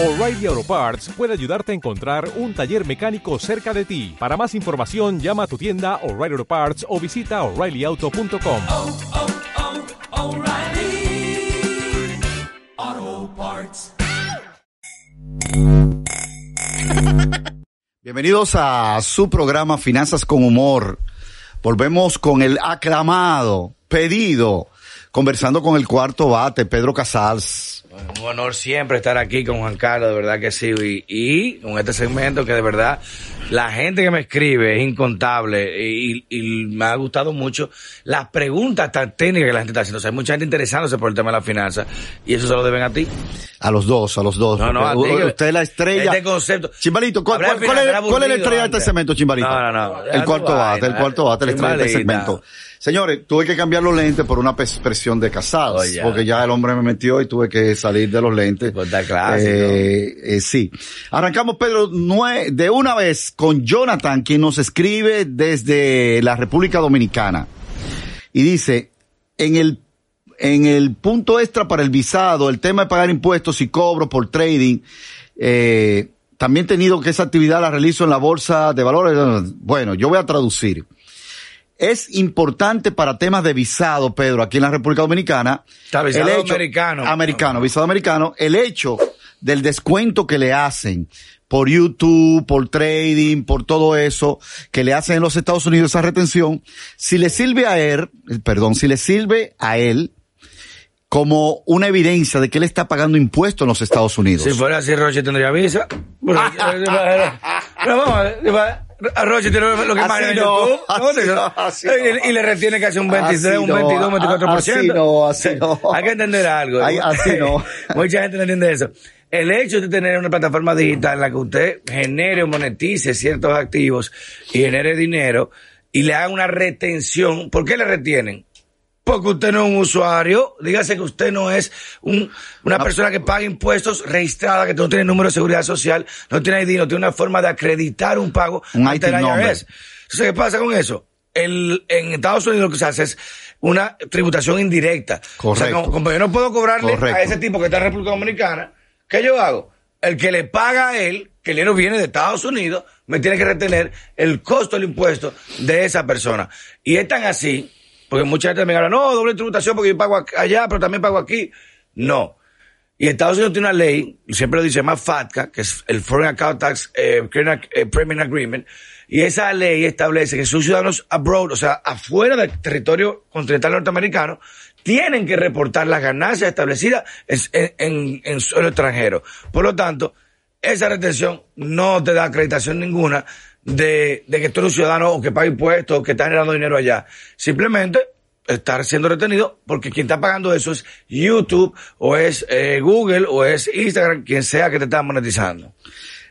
O'Reilly Auto Parts puede ayudarte a encontrar un taller mecánico cerca de ti. Para más información, llama a tu tienda O'Reilly Auto Parts o visita oreillyauto.com. oh, oh, Parts. Bienvenidos a su programa Finanzas con Humor. Volvemos con el aclamado, pedido, conversando con el cuarto bate, Pedro Casals. Un honor siempre estar aquí con Juan Carlos, de verdad que sí. Y, con este segmento que de verdad la gente que me escribe es incontable y, y me ha gustado mucho las preguntas tan técnicas que la gente está haciendo. O sea, hay mucha gente interesándose por el tema de la finanza y eso se lo deben a ti. A los dos, a los dos. No, no, a ti, Usted es la estrella. Este concepto. Chimbalito, ¿cuál, Hablar cuál- cuál es, financiero cuál es la estrella de este segmento, Chimbalito? No, no, no. El cuarto bate, el cuarto bate, la estrella de este segmento. Señores, tuve que cambiar los lentes por una expresión de Casals, Oye. porque ya el hombre me metió y tuve que salir de los lentes. Pues. Eh, eh, sí. Arrancamos, Pedro, de una vez con Jonathan, quien nos escribe desde la República Dominicana. Y dice, en el, en el punto extra para el visado, el tema de pagar impuestos y cobros por trading, eh, también he tenido que esa actividad la realizo en la bolsa de valores. Bueno, yo voy a traducir. Es importante para temas de visado, Pedro, aquí en la República Dominicana. Está, visado el hecho- americano. Americano, visado americano. El hecho del descuento que le hacen por YouTube, por trading, por todo eso, que le hacen en los Estados Unidos esa retención, si le sirve a él, perdón, si le sirve a él como una evidencia de que él está pagando impuestos en los Estados Unidos. Si fuera así, Roche tendría visa. Pero vamos, a Roche tiene lo que más en no, YouTube. ¿Cómo te así digo? no, así Y- Y le retiene casi un 23, Así un no, 22, un 24%. así no, así no. Hay que entender algo. Así no. Mucha gente no entiende eso. El hecho de tener una plataforma digital en la que usted genere o monetice ciertos activos y genere dinero y le haga una retención, ¿por qué le retienen? Porque usted no es un usuario, dígase que usted no es un, una persona que paga impuestos registrada, que no tiene número de seguridad social, no tiene ID, no tiene una forma de acreditar un pago Un ante el. IRS. Entonces, ¿qué pasa con eso? El, en Estados Unidos lo que se hace es una tributación indirecta. O sea, Correcto. como, como yo no puedo cobrarle Correcto. a ese tipo que está en República Dominicana, ¿qué yo hago? El que le paga a él, que el dinero viene de Estados Unidos, me tiene que retener el costo del impuesto de esa persona. Y es tan así, porque mucha gente me habla, no, doble tributación porque yo pago allá, pero también pago aquí. No. Y Estados Unidos tiene una ley, y siempre lo dice más FATCA, que es el Foreign Account Tax eh, Credit, eh, Payment Agreement, y esa ley establece que sus ciudadanos abroad, o sea, afuera del territorio continental norteamericano, tienen que reportar las ganancias establecidas en, en, en- en suelo extranjero. Por lo tanto, esa retención no te da acreditación ninguna de, de que tú eres un ciudadano o que paga impuestos o que está generando dinero allá. Simplemente estar siendo retenido porque quien está pagando eso es YouTube o es eh, Google o es Instagram, quien sea que te está monetizando.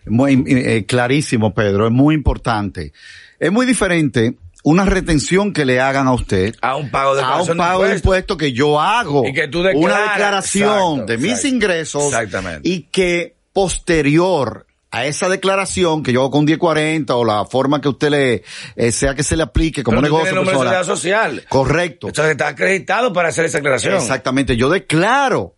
Muy eh, clarísimo, Pedro, es muy importante. Es muy diferente una retención que le hagan a usted A un pago de a un pago de impuestos. impuesto que yo hago. Y que tú una declaración Exacto, de mis exacto. ingresos Exactamente. y que posterior a esa declaración que yo hago con 1040 o la forma que usted le eh, sea que se le aplique como Pero negocio de personal. social. Correcto. Entonces está acreditado para hacer esa declaración. Exactamente, yo declaro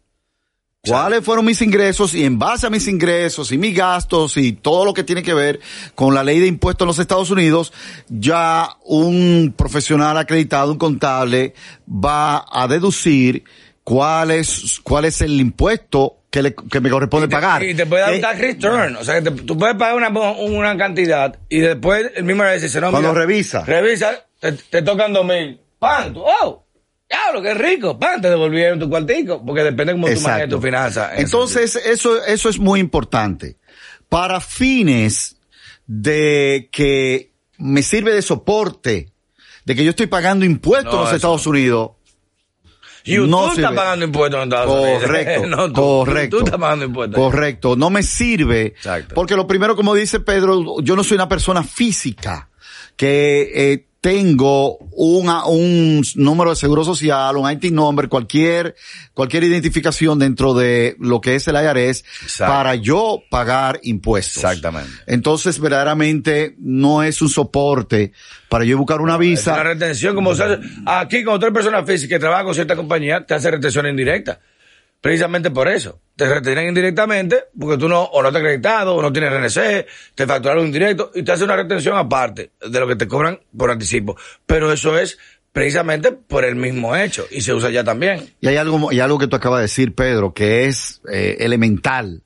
cuáles fueron mis ingresos y en base a mis ingresos y mis gastos y todo lo que tiene que ver con la ley de impuestos en los Estados Unidos, ya un profesional acreditado, un contable, va a deducir cuál es, cuál es el impuesto que, le, que me corresponde Y te- pagar. Y te puede dar un Eh, tax return. O sea, que te- tú puedes pagar una, una cantidad y después el mismo le dice, no, Cuando mira, revisa. Revisa, te, te tocan dos mil. ¡Pam! Tú, ¡Oh! ¡Diablo, qué rico! ¡Pam! Te devolvieron tu cuartico. Porque depende cómo tú manejes tu finanza. en Entonces, eso, eso es muy importante. Para fines de que me sirve de soporte, de que yo estoy pagando impuestos No, en los eso Estados Unidos. YouTube no está pagando impuestos en Estados Unidos. Correcto, no, tú, correcto. Tú estás pagando impuestos. Correcto, no me sirve. Exacto. Porque lo primero, como dice Pedro, yo no soy una persona física que eh, tengo una, un número de seguro social, un IT number, cualquier, cualquier identificación dentro de lo que es el IRS Exacto. para yo pagar impuestos. Exactamente. Entonces, verdaderamente no es un soporte para yo buscar una Es visa. una retención, como se hace. Aquí, como otra persona física que trabaja con cierta compañía, te hace retención indirecta. Precisamente por eso. Te retienen indirectamente porque tú no, o no te has acreditado, o no tienes RNC, te facturaron indirecto y te hace una retención aparte de lo que te cobran por anticipo. Pero eso es precisamente por el mismo hecho y se usa ya también. Y hay algo, y algo que tú acabas de decir, Pedro, que es eh, elemental.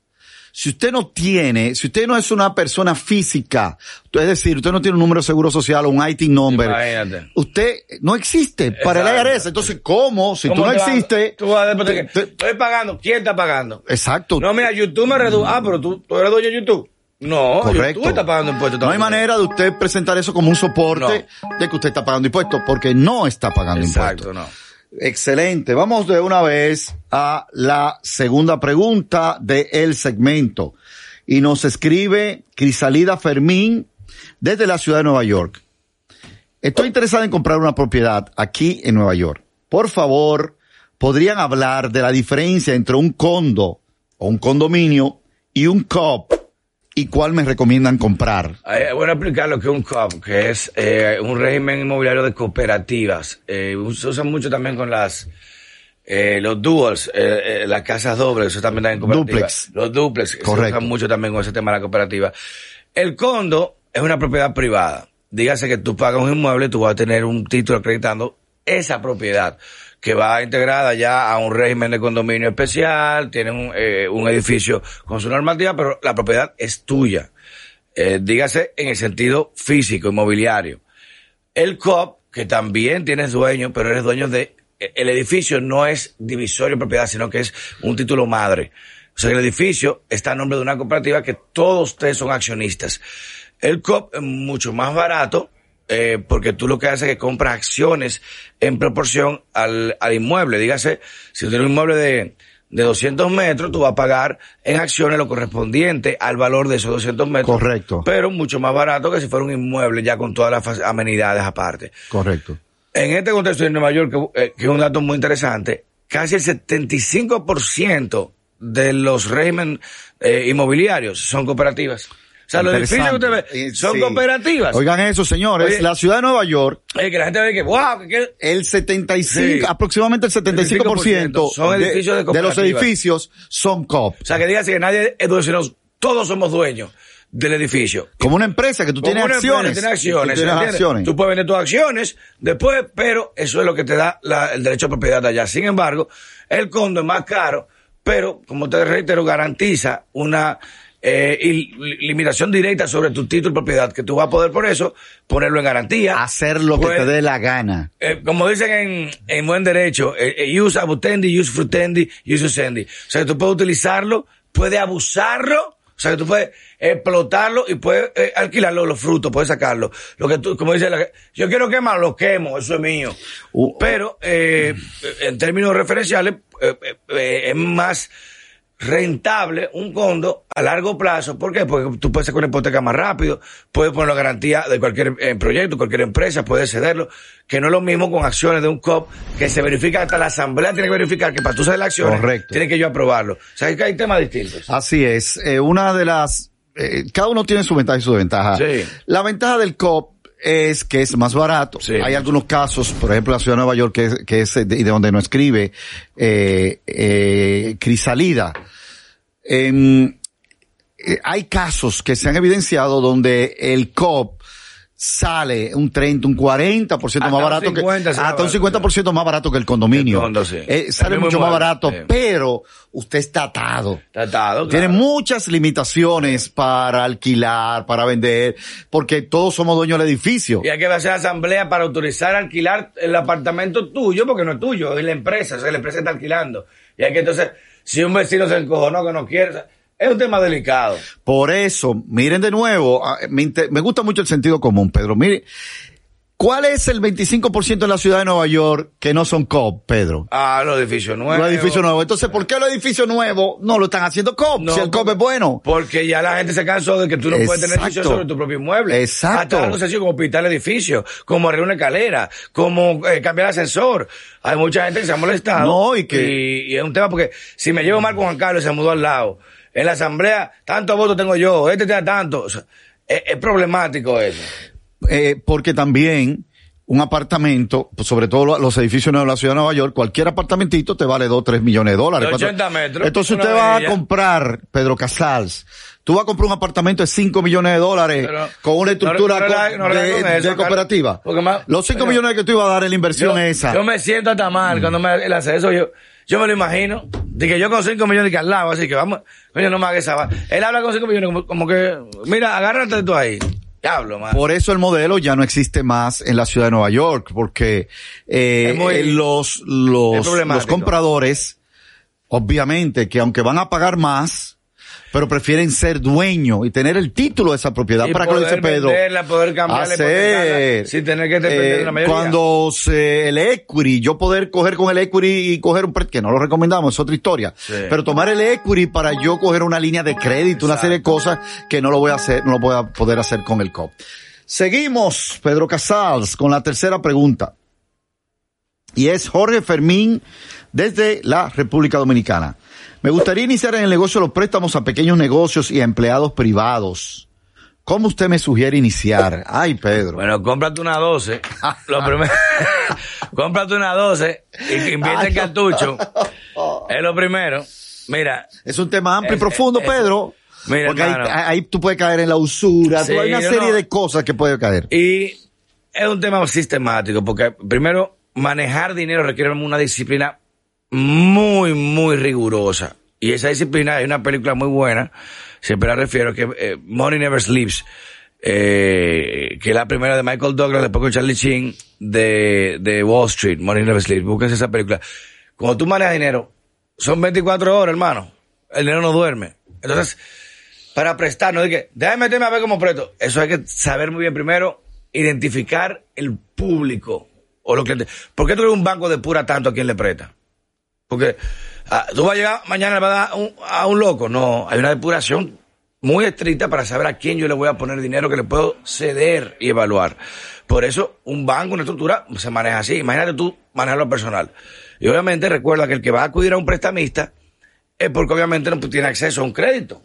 Si usted no tiene, si usted no es una persona física, es decir, usted no tiene un número de seguro social o un IT number, Imagínate. usted no existe para el Exacto. IRS. Entonces, ¿cómo? Si tú ¿Cómo no te va- existes, Tú vas te- te- estoy pagando. ¿Quién está pagando? exacto. No, mira, YouTube me redujo. Ah, pero tú, tú eres dueño de YouTube. No, Correcto. YouTube está pagando impuestos. No hay manera de usted presentar eso como un soporte de que usted está pagando impuestos, porque no está pagando Exacto, impuestos. no. Excelente. Vamos de una vez a la segunda pregunta del segmento. Y nos escribe Crisalida Fermín desde la ciudad de Nueva York. Estoy interesada en comprar una propiedad aquí en Nueva York. Por favor, ¿podrían hablar de la diferencia entre un condo o un condominio y un COP y cuál me recomiendan comprar? Eh, bueno explicar lo que es un COP, que es eh, un régimen inmobiliario de cooperativas. Eh, se usa mucho también con las eh, los duals, eh, eh, las casas dobles, eso también está en cooperativas. Duplex. Los duplex, Correcto. se usan mucho también con ese tema de la cooperativa. El condo es una propiedad privada. Dígase que tú pagas un inmueble, tú vas a tener un título acreditando esa propiedad que va integrada ya a un régimen de condominio especial, tiene un, eh, un edificio con su normativa, pero la propiedad es tuya. Eh, dígase en el sentido físico, inmobiliario. El COP, que también tienes dueño, pero eres dueño de... El edificio no es divisorio de propiedad, sino que es un título madre. O sea, el edificio está a nombre de una cooperativa que todos ustedes son accionistas. El COP es mucho más barato eh, porque tú lo que haces es que compras acciones en proporción al, al inmueble. Dígase, si tú tienes un inmueble de, de 200 metros, tú vas a pagar en acciones lo correspondiente al valor de esos 200 metros. Correcto. Pero mucho más barato que si fuera un inmueble ya con todas las amenidades aparte. Correcto. En este contexto de Nueva York, que, eh, que es un dato muy interesante, casi el 75% de los regímenes eh, inmobiliarios son cooperativas. O sea, los edificios que usted ve son Sí. cooperativas. Oigan eso, señores. Oye. la ciudad de Nueva York Eh, que la gente ve que, wow, que, el 75, Sí. aproximadamente el 75% Son de, edificios de de los edificios son COP. o sea, que dígase que nadie es dueño, sino todos somos dueños del edificio. Como una empresa que tú Como tienes una empresa, acciones. Tiene acciones, Tú tienes acciones. Tú puedes vender tus acciones después, pero eso es lo que te da la- el derecho a propiedad de allá. Sin embargo, el condo es más caro, pero, como te reitero, garantiza una eh, li- limitación directa sobre tu título de propiedad, que tú vas a poder por eso ponerlo en garantía. Hacer lo que te dé la gana. eh, como dicen en, en buen derecho, eh, eh, use abutendi, use frutendi, use usendi. O sea, que tú puedes utilizarlo, puedes abusarlo, o sea, que tú puedes explotarlo y puedes eh, alquilarlo, los frutos, puedes sacarlo. Lo que tú, como dice la yo quiero quemar, lo quemo, eso es mío. Uh, Pero, eh, en términos referenciales, eh, eh, eh, es más rentable un condo a largo plazo. ¿Por qué? Porque tú puedes sacar una hipoteca más rápido, puedes poner la garantía de cualquier eh, proyecto, cualquier empresa, puedes cederlo, que no es lo mismo con acciones de un COP, que se verifica hasta la asamblea tiene que verificar que para tú ceder las acciones, Correcto. tiene que yo aprobarlo. O sea, que hay temas distintos. Así es. Eh, una de las, eh, cada uno tiene su ventaja y su desventaja. Sí. La ventaja del COP es que es más barato. Sí. Hay algunos casos, por ejemplo, la ciudad de Nueva York, que es, que es de, y de donde nos escribe, eh, eh, Crisalida. Em, eh, hay casos que se han evidenciado donde el COP sale un 30, un 40% Hasta más un barato 50 que, hasta un barato, 50% más barato que el condominio. Sí. Eh, sale mucho más barato, sí. pero usted está atado. Tiene claro. muchas limitaciones para alquilar, para vender, porque todos somos dueños del edificio. Y hay que hacer asamblea para autorizar alquilar el apartamento tuyo, porque no es tuyo, es la empresa, o sea, la empresa está alquilando. Y hay que entonces, si un vecino se encojonó que no quiere, es un tema delicado. Por eso, miren de nuevo, ah, me, gusta mucho el sentido común, Pedro. Mire, ¿cuál es el 25% de la ciudad de Nueva York que no son COP, Pedro? Ah, los edificios nuevos. Los edificios nuevos. Entonces, ¿por qué los edificios nuevos no lo están haciendo COP? No, si el COP es bueno. Porque ya la gente se cansó de que tú no puedes tener edificios sobre tu propio inmueble. Exacto. Hasta algo sencillo como pintar el edificio, como arreglar una escalera, como eh, cambiar el ascensor. Hay mucha gente que se ha molestado. No, y que- Y, y es un tema porque si me llevo mal con Juan Carlos y se mudó al lado, en la asamblea, tantos votos tengo yo, este te da tanto. O sea, es, es problemático eso. Eh, porque también un apartamento, pues, sobre todo lo- los edificios de la ciudad de Nueva York, cualquier apartamentito te vale 2, 3 millones de dólares. De Cuatro- 80 metros, Entonces usted va a comprar, Pedro Casals, tú vas a comprar un apartamento de 5 millones de dólares Pero- con una estructura no no de, eso, cooperativa. Más- Los 5 Coño. millones que tú ibas a dar en la inversión yo, esa. yo me siento hasta mal cuando me, hace eso. Yo, yo me lo imagino. De que yo con 5 millones que al lado, así que vamos. Coño, no me haga esa. Él habla con 5 millones como, como que, mira, agárrate tú ahí. Diablo, man. Por eso el modelo ya no existe más en la ciudad de Nueva York, porque eh, muy- eh, los, los, los compradores, obviamente, que aunque van a pagar más, pero prefieren ser dueños y tener el título de esa propiedad. Y para que lo dice poder Pedro. venderla, poder cambiarla, hacer, sin tener que depender de la mayoría. Eh, Cuando se, el equity, yo poder coger con el equity y coger un que no lo recomendamos, es otra historia. Sí. Pero tomar el equity para yo coger una línea de crédito, una serie de cosas que no lo voy a hacer, no lo voy a poder hacer con el COP. Seguimos, Pedro Casals, con la tercera pregunta. Y es Jorge Fermín desde la República Dominicana. Me gustaría iniciar en el negocio de los préstamos a pequeños negocios y a empleados privados. ¿Cómo usted me sugiere iniciar? Ay, Pedro. Bueno, cómprate una 12. Lo primero, cómprate una 12 y invierte en cartucho. Es lo primero. Mira, Es un tema amplio y profundo, es- Pedro. Mira, porque ahí, hermano. ahí tú puedes caer en la usura, Sí, hay una serie no- de cosas que puede caer. y es un tema sistemático, porque primero, manejar dinero requiere una disciplina muy, muy rigurosa. Y esa disciplina, hay una película muy buena, siempre la refiero, que eh, Money Never Sleeps, eh, que es la primera de Michael Douglas, después con Charlie Sheen, de, de Wall Street, Money Never Sleeps. Búsquense esa película. Cuando tú manejas dinero, son 24 horas, hermano. El dinero no duerme. Entonces, para prestar, no que, déjame meterme a ver cómo presto. Eso hay que saber muy bien primero, identificar el público. O lo que te- ¿Por qué tú eres un banco de pura tanto a quien le presta? Porque ah, tú vas a llegar mañana vas a dar un- a un loco. No, hay una depuración muy estricta para saber a quién yo le voy a poner dinero que le puedo ceder y evaluar. Por eso, un banco, una estructura, se maneja así. Imagínate tú manejarlo personal. Y obviamente recuerda que el que va a acudir a un prestamista es porque obviamente no tiene acceso a un crédito.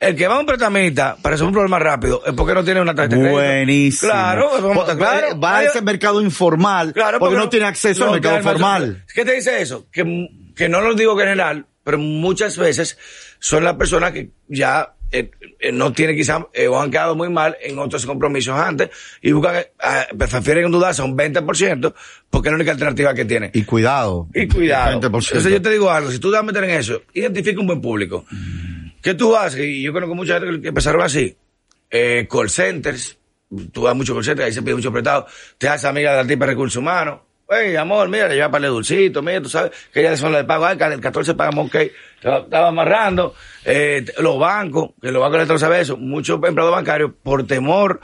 El que va a un prestamista para hacer un problema rápido es porque no tiene una tarjeta de crédito. Buenísimo. Claro, vamos a estar Va- claro. Va a ese mercado informal Claro, porque, no tiene acceso al mercado tiene formal. ¿Qué te dice eso? Que, que no lo digo en general, pero muchas veces son las personas que ya eh, eh, no tienen quizás eh, o han quedado muy mal en otros compromisos antes y buscan, ah, prefieren endeudarse a un 20% porque es la única alternativa que tienen. Y cuidado. Y cuidado. 20%. Entonces yo te digo algo, si tú te vas a meter en eso, identifica un buen público. ¿Qué tú haces? Y yo conozco mucha gente que- empezaron así. Eh, call centers. Tú vas a muchos call centers, ahí se pide mucho prestado. Te haces amiga de la tipa de recursos humanos. Hey, amor, mira, le lleva para el dulcito, mira, tú sabes que ya son las de pago. Ay, el 14 pagamos, ok. Estaba amarrando. Eh, los bancos, que los bancos no saben eso. Muchos empleados bancarios, por temor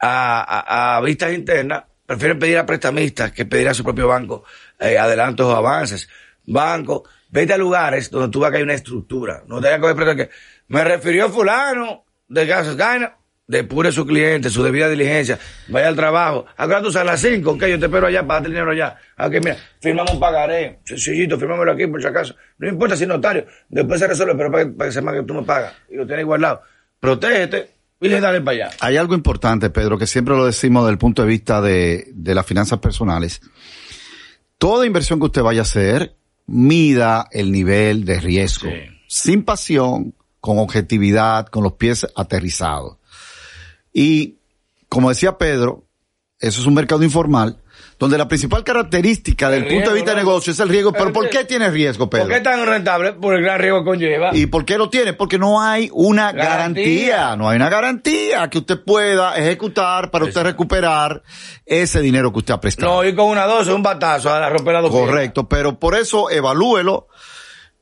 a vistas internas, prefieren pedir a prestamistas que pedir a su propio banco eh, adelantos o avances. Banco, vete a lugares donde tú vas que hay una estructura. No te vayas a coger que me refirió fulano de Gasas Gaina, depure su cliente, su debida diligencia, vaya al trabajo. Acá tú a las 5, ok, yo te espero allá para darte el dinero allá. Ok, mira, firmamos un pagaré, sencillito, firmámoslo aquí por si acaso. No importa si es notario, después se resuelve, pero para que, para que sepa que tú me pagas y lo tienes guardado. Protégete y le dale para allá. Hay algo importante, Pedro, que siempre lo decimos desde el punto de vista de, de las finanzas personales. Toda inversión que usted vaya a hacer, mida el nivel de riesgo. Sí. Sin pasión, con objetividad, con los pies aterrizados. Y, como decía Pedro, eso es un mercado informal, donde la principal característica del El punto de vista de negocio es el riesgo. Pero El ¿por qué tiene riesgo, Pedro? ¿Por qué es tan rentable? Por el gran riesgo que conlleva. ¿Y por qué lo tiene? Porque no hay una garantía. Garantía. no hay una garantía que usted pueda ejecutar para usted recuperar ese dinero que usted ha prestado. No, ir con una dosis, un batazo a la romper la Correcto, pero por eso evalúelo.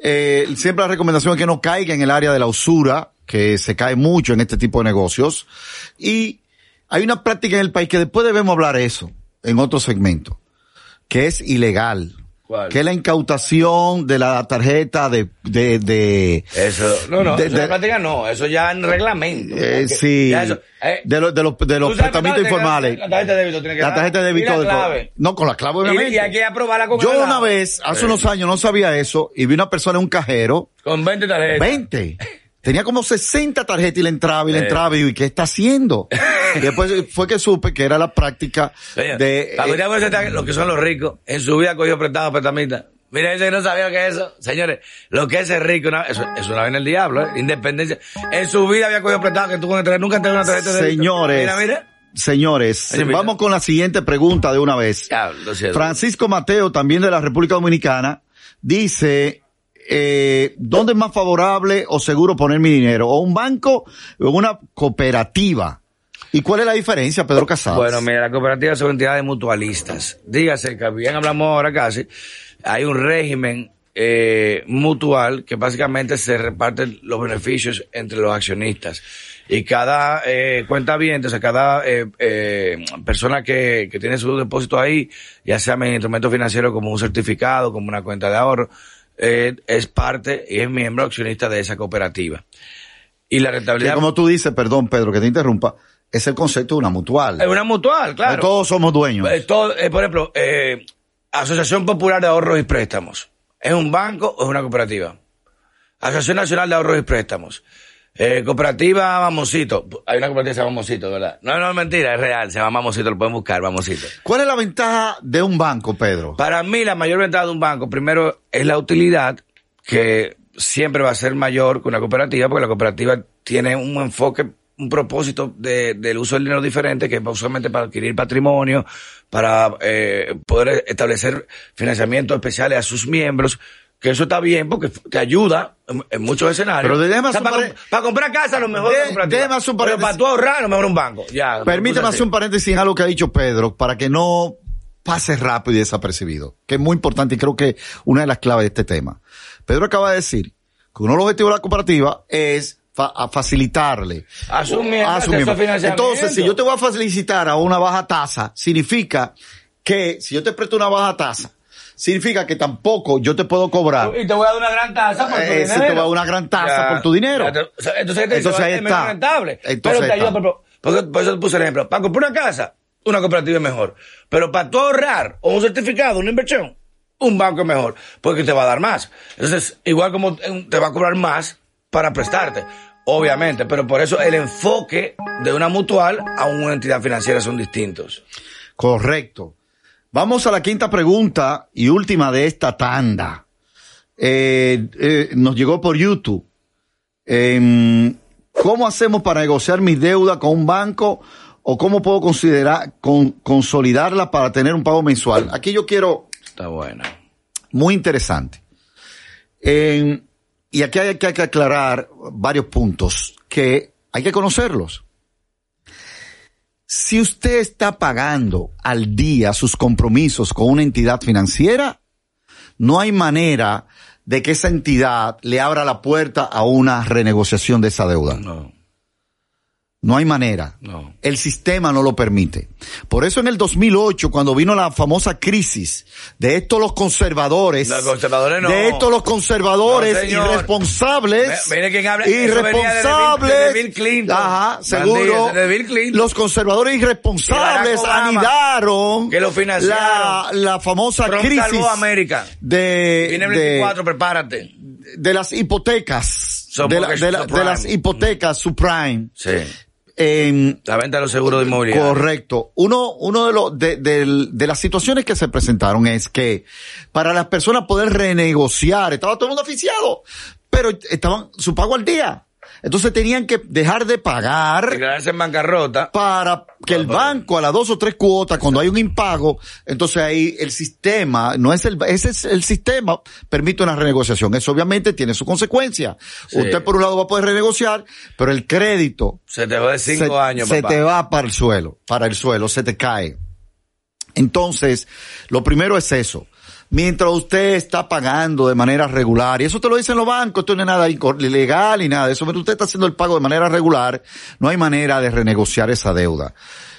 Eh, siempre la recomendación es que no caiga en el área de la usura, que se cae mucho en este tipo de negocios. Y hay una práctica en el país que después debemos hablar eso en otro segmento, que es ilegal. ¿Cuál? Que es la incautación de la tarjeta de, de, de, Eso, no, no, De- eso de- práctica no, eso ya en reglamento. Eh, sí. eso, eh, de los, de los, de los la- informales. La tarjeta de débito tiene que La tarjeta de débito. Y la de- clave. No, con la clave Y- obviamente. Y, hay que aprobarla con Yo una lado. vez, hace unos años, no sabía eso y vi una persona en un cajero, Con 20 tarjetas. 20. Tenía como 60 tarjetas y le entraba y le Sí. entraba y yo, ¿y qué está haciendo? Y después fue que supe que era la práctica Señor, de... que eh, que son los ricos, en su vida cogió prestado petamita. Mira, que no sabía que eso. Señores, lo que es ser rico, una- eso, eso una vez en el diablo, ¿eh? Independencia. En su vida había cogido prestado que tú con el- nunca entregó una tarjeta de. Señores, Mira, mira. señores, Oye, vamos con la siguiente pregunta de una vez. Diablo. Francisco Mateo, también de la República Dominicana, dice, eh, ¿dónde es más favorable o seguro poner mi dinero? ¿O un banco o una cooperativa? ¿Y cuál es la diferencia, Pedro Casado? Bueno, mira, las cooperativas son entidades mutualistas. Dígase que bien hablamos ahora casi, hay un régimen eh, mutual que básicamente se reparten los beneficios entre los accionistas. Y cada eh, cuenta bien, o sea, cada eh, eh, persona que, que tiene su depósito ahí, ya sea en instrumento financiero como un certificado, como una cuenta de ahorro, eh, es parte y es miembro accionista de esa cooperativa. Y la que rentabilidad como tú dices, perdón, Pedro, que te interrumpa, es el concepto de una mutual. es una mutual, claro. No todos somos dueños. Eh, todo, eh, por ejemplo, Asociación Popular de Ahorros y Préstamos. ¿Es un banco o es una cooperativa? Asociación Nacional de Ahorros y Préstamos. Eh, cooperativa Mamosito. Hay una cooperativa que se llama Mamosito, ¿verdad? No, no, es mentira, es real. Se llama Mamosito, lo pueden buscar, Mamosito. ¿Cuál es la ventaja de un banco, Pedro? Para mí, la mayor ventaja de un banco, primero, es la utilidad, que siempre va a ser mayor que una cooperativa, porque la cooperativa tiene un enfoque, un propósito de, del uso del dinero diferente, que es usualmente para adquirir patrimonio, para eh, poder establecer financiamientos especiales a sus miembros, que eso está bien porque te ayuda en, en muchos escenarios. Pero déjame hacer un para, pare- para comprar casa, a lo mejor De- una cooperativa. déjame hacer un Pero para tú ahorrar, a lo mejor un banco. Ya, Permíteme hacer un paréntesis en algo que ha dicho Pedro, para que no pase rápido y desapercibido, que es muy importante y creo que una de las claves de este tema. Pedro acaba de decir que uno de los objetivos de la cooperativa es fa- a facilitarle A sus miembros, a sus acceso miembros. a financiamiento. Entonces, si yo te voy a facilitar a una baja tasa, significa que si yo te presto una baja tasa, significa que tampoco yo te puedo cobrar. Y te voy a dar una gran tasa por tu Eh, se dinero. te va a dar una gran tasa por tu dinero. entonces, ¿qué te Entonces ahí es está. menos rentable. Entonces pero te ayuda, por, por eso te puse el ejemplo. Para comprar una casa, una cooperativa es mejor. Pero para tú ahorrar o un certificado, una inversión, un banco es mejor. Porque te va a dar más. Entonces, igual como te va a cobrar más para prestarte. Obviamente, pero por eso el enfoque de una mutual a una entidad financiera son distintos. Correcto. Vamos a la quinta pregunta y última de esta tanda. Eh, eh, nos llegó por YouTube. Em, ¿Cómo hacemos para negociar mis deudas con un banco o cómo puedo considerar con, consolidarla para tener un pago mensual? Aquí yo quiero Está bueno. muy interesante. En- y aquí hay que, hay que aclarar varios puntos que hay que conocerlos. Si usted está pagando al día sus compromisos con una entidad financiera, no hay manera de que esa entidad le abra la puerta a una renegociación de esa deuda. No hay manera. no. El sistema no lo permite. Por eso en el 2008, cuando vino la famosa crisis de estos los conservadores, Los conservadores no. de estos los conservadores No, irresponsables, mire quién habla. De Bill- irresponsables, de Bill Clinton. ajá, seguro, de Bill Clinton. los conservadores irresponsables Obama, anidaron que lo la, la famosa Trump crisis América. de, Viene el de, 24, prepárate. de las hipotecas, de, la- porque de la- subprime. de las hipotecas subprime. Sí. En, La venta de los seguros de inmobiliario. Correcto. Uno, uno de los, de, del- de las situaciones que se presentaron es que para las personas poder renegociar, estaba todo el mundo aficiado, pero estaban su pago al día. Entonces tenían que dejar de pagar Declararse en bancarrota. para que el banco a las dos o tres cuotas, cuando hay un impago, entonces ahí el sistema, no es el, ese es el sistema, permite una renegociación. Eso obviamente tiene su consecuencia. Sí. Usted por un lado va a poder renegociar, pero el crédito Se te va de cinco se, años, se te va para el suelo, para el suelo, se te cae. Entonces, lo primero es eso. Mientras usted está pagando de manera regular, y eso te lo dicen los bancos, esto no es nada ilegal y nada de eso, pero usted está haciendo el pago de manera regular, no hay manera de renegociar esa deuda.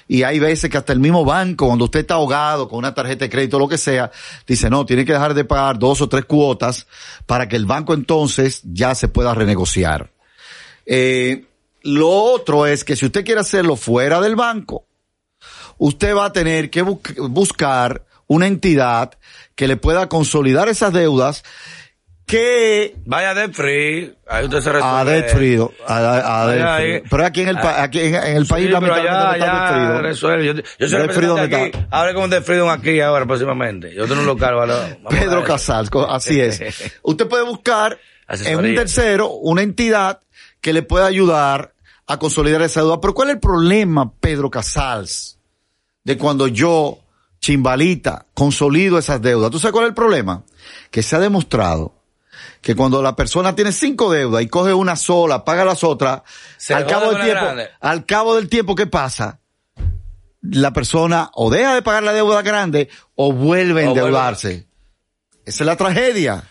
Y hay veces que hasta el mismo banco, cuando usted está ahogado con una tarjeta de crédito o lo que sea, dice, no, tiene que dejar de pagar dos o tres cuotas para que el banco entonces ya se pueda renegociar. Eh, lo otro es que si usted quiere hacerlo fuera del banco, usted va a tener que bu- buscar una entidad que le pueda consolidar esas deudas que Vaya de free. Ahí usted se a resuelve. debt free, a, a- a. Pero aquí en el, pa- aquí en, en el Sí, país pero lamentablemente está free. resuelve. Yo, yo soy Debt free, ¿dónde representante está? aquí. Hablé con The Freedom aquí ahora próximamente. Yo tengo un local, ¿vale? A Pedro. Casals, así es. Usted puede buscar en un tercero una entidad que le pueda ayudar a consolidar esa deuda. Pero ¿cuál es el problema, Pedro Casals, de cuando yo, chimbalita, consolido esas deudas? ¿Tú sabes cuál es el problema? Que se ha demostrado que cuando la persona tiene cinco deudas y coge una sola, paga las otras, Se al cabo del tiempo, grande. al cabo del tiempo que pasa, la persona o deja de pagar la deuda grande o vuelve a vuelve endeudarse. Esa es la tragedia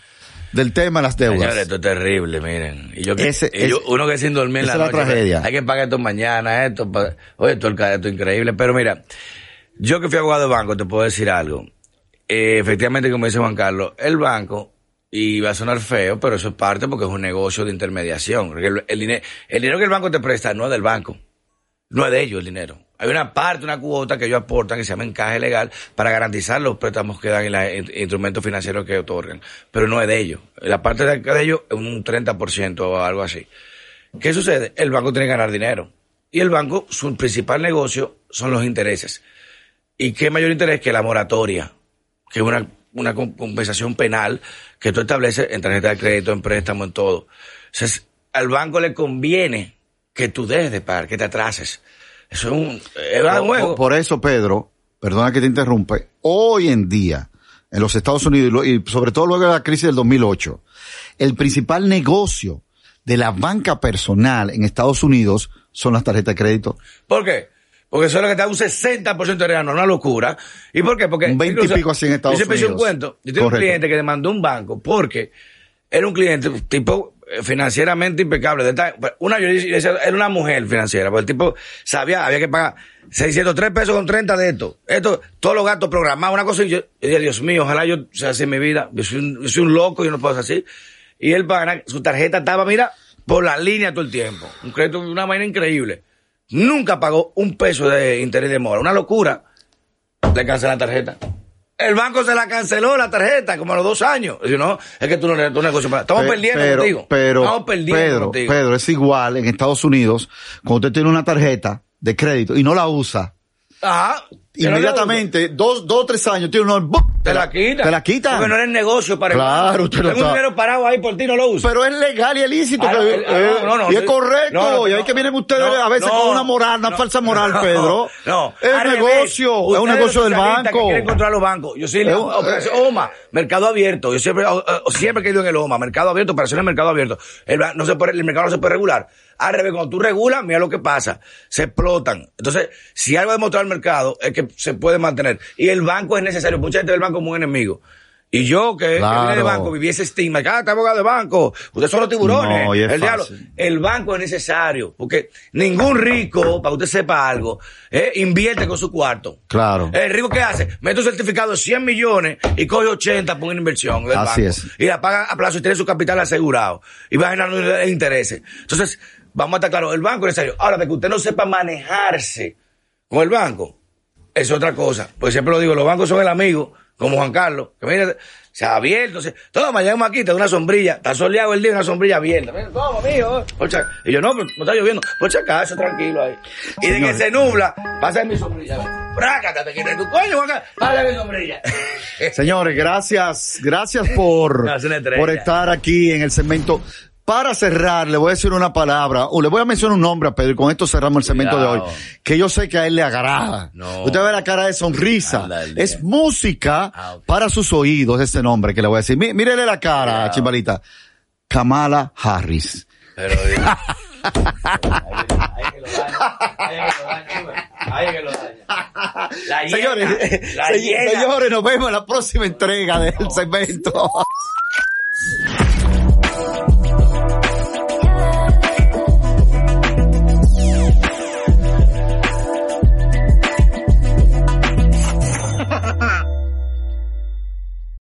del tema de las deudas. Señores, esto es terrible, miren. Y yo que, Ese- y yo- ese- uno que sin dormir en esa la es la noche, tragedia. Hay que pagar esto mañana, esto. Oye, esto, el- esto es increíble. Pero mira, yo que fui abogado de banco, te puedo decir algo. Eh, efectivamente, como dice Juan Carlos, el banco, y va a sonar feo, pero eso es parte porque es un negocio de intermediación. El dinero que el banco te presta no es del banco. No es de ellos el dinero. Hay una parte, una cuota que ellos aportan que se llama encaje legal para garantizar los préstamos que dan y los instrumentos financieros que otorgan. Pero no es de ellos. La parte de, de ellos es un 30% o algo así. ¿Qué sucede? El banco tiene que ganar dinero. Y el banco, su principal negocio son los intereses. ¿Y qué mayor interés que la moratoria? Que es una, una com- compensación penal que tú estableces en tarjeta de crédito, en préstamo, en todo. Entonces, al banco le conviene que tú dejes de pagar, que te atrases. Eso es un, es un Por- juego. por, por eso, Pedro, perdona que te interrumpe, hoy en día, en los Estados Unidos, y sobre todo luego de la crisis del 2008, el principal negocio de la banca personal en Estados Unidos son las tarjetas de crédito. ¿Por qué? Porque eso es lo que te da un 60% de real, una locura. ¿Y por qué? Porque Un 20 y incluso- pico así en Estados yo siempre hice un Unidos. cuento. Yo tengo un cliente que demandó un banco porque era un cliente tipo eh, financieramente impecable. De esta- una, yo decía, era una mujer financiera, porque el tipo sabía, había que pagar 603 pesos con 30 de esto. Esto, todos los gastos programados, una cosa. Y yo, yo dije, Dios mío, ojalá yo sea así en mi vida. Yo soy un, yo soy un loco, yo no puedo ser así. Y él para su tarjeta estaba, mira, por la línea todo el tiempo. Un crédito, una vaina increíble. Nunca pagó un peso de interés de mora. Una locura. Le canceló la tarjeta. El banco se la canceló la tarjeta como a los dos años. No, es que tú no eres tu negocio para. Estamos Pe- perdiendo pero, contigo. Pero, Estamos perdiendo Pedro, contigo. Pedro, es igual en Estados Unidos, cuando usted tiene una tarjeta de crédito y no la usa, Ajá. Inmediatamente, dos, dos tres años, tiene uno, ¡bum! Te la quita. Te la quitan. Porque no eres negocio para Claro, usted lo Tengo un dinero parado ahí por ti, no lo uso. Pero es legal y es lícito. Ah, que- eh, eh, no, no, y es correcto. Y no. que vienen ustedes a veces con una moral, una falsa moral, Pedro. No, Es revés. negocio, es un negocio del banco. Que quieren controlar los bancos. Yo soy un- operación OMA, mercado abierto. Yo siempre, o- siempre he querido en el OMA, mercado abierto, operaciones en mercado abierto. El, no se puede, el mercado no se puede regular. Al revés, cuando tú regulas, mira lo que pasa. Se explotan. Entonces, si algo ha demostrado el mercado es que se puede mantener. Y el banco es necesario. Mucha gente ve el banco como un enemigo. Y yo que, que Claro. vine banco, viví ese estigma, que ah, está abogado de banco, ustedes son los tiburones, No, es el diablo. El banco es necesario, porque ningún rico, para que usted sepa algo, eh, invierte con su cuarto. Claro. El rico que hace, mete un certificado de 100 millones y coge 80 por una inversión del Así banco. es. Y la paga a plazo y tiene su capital asegurado. Y va generando intereses. Entonces, vamos a estar claros, el banco es necesario. Ahora, de que usted no sepa manejarse con el banco, es otra cosa. Pues siempre lo digo, los bancos son el amigo, como Juan Carlos, que mira, se ha abierto, se, toma, llegamos aquí, te una sombrilla, está soleado el día, una sombrilla abierta. Mira, toma, si ac- Y yo, no, pues, no está lloviendo, por si acaso, tranquilo ahí. Y de que se nubla, pasa mi sombrilla. Prácate, te quitas tu coño, Juan Carlos, pásame mi sombrilla. Señores, gracias, gracias por, por estar aquí en el segmento. Para cerrar, le voy a decir una palabra, o le voy a mencionar un nombre a Pedro, y con esto cerramos el segmento de hoy, que yo sé que a él le agrada. No. Usted ve la cara de sonrisa. Es música Ah, para sus oídos, este nombre que le voy a decir. Mí- Mírele la cara, chimbalita. Kamala Harris. Pero digo, ahí que lo daña, ahí que lo daña, ahí que lo daña. La hiena, Señores, señores, nos vemos en la próxima entrega del segmento.